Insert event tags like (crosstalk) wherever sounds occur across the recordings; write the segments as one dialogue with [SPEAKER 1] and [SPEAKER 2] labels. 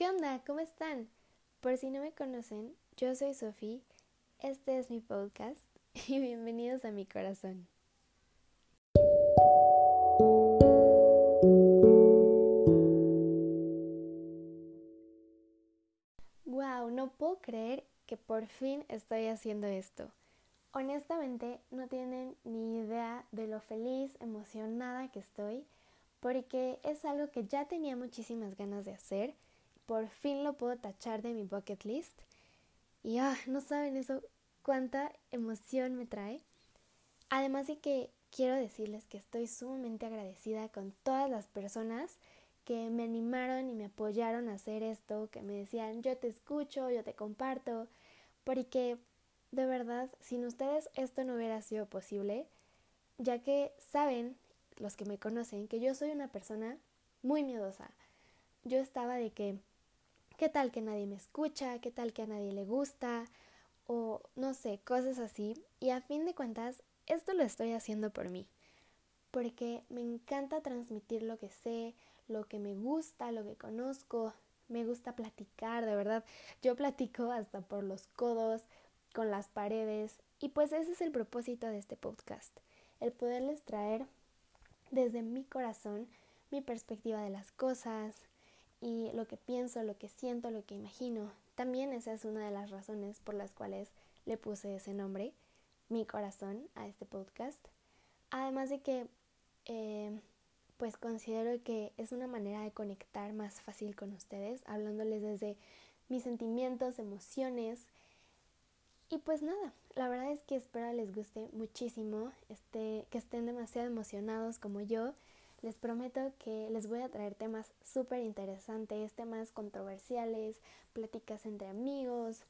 [SPEAKER 1] ¿Qué onda? ¿Cómo están? Por si no me conocen, yo soy Sophie, este es mi podcast (laughs) y bienvenidos a mi corazón. Wow, no puedo creer que por fin estoy haciendo esto. Honestamente, no tienen ni idea de lo feliz, emocionada que estoy, porque es algo que ya tenía muchísimas ganas de hacer. Por fin lo puedo tachar de mi bucket list. Y ah, no saben eso cuánta emoción me trae. Además de que quiero decirles que estoy sumamente agradecida con todas las personas que me animaron y me apoyaron a hacer esto, que me decían yo te escucho, yo te comparto, porque de verdad, sin ustedes esto no hubiera sido posible, ya que saben, los que me conocen, que yo soy una persona muy miedosa. Yo estaba de que, ¿qué tal que nadie me escucha? ¿Qué tal que a nadie le gusta? O no sé, cosas así. Y a fin de cuentas, esto lo estoy haciendo por mí. Porque me encanta transmitir lo que sé, lo que me gusta, lo que conozco. Me gusta platicar, de verdad. Yo platico hasta por los codos, con las paredes y pues ese es el propósito de este podcast, el poderles traer desde mi corazón mi perspectiva de las cosas y lo que pienso, lo que siento, lo que imagino. También esa es una de las razones por las cuales le puse ese nombre, mi corazón, a este podcast. Además de que eh, pues considero que es una manera de conectar más fácil con ustedes, hablándoles desde mis sentimientos, emociones, y pues nada, la verdad es que espero les guste muchísimo, este, que estén demasiado emocionados como yo. Les prometo que les voy a traer temas súper interesantes, temas controversiales, pláticas entre amigos,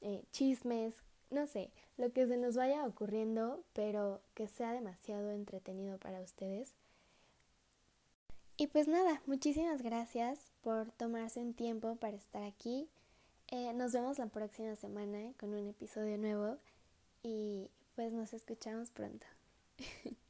[SPEAKER 1] eh, chismes, no sé, lo que se nos vaya ocurriendo, pero que sea demasiado entretenido para ustedes. Y pues nada, muchísimas gracias por tomarse un tiempo para estar aquí. Eh, nos vemos la próxima semana con un episodio nuevo y pues nos escuchamos pronto. (laughs)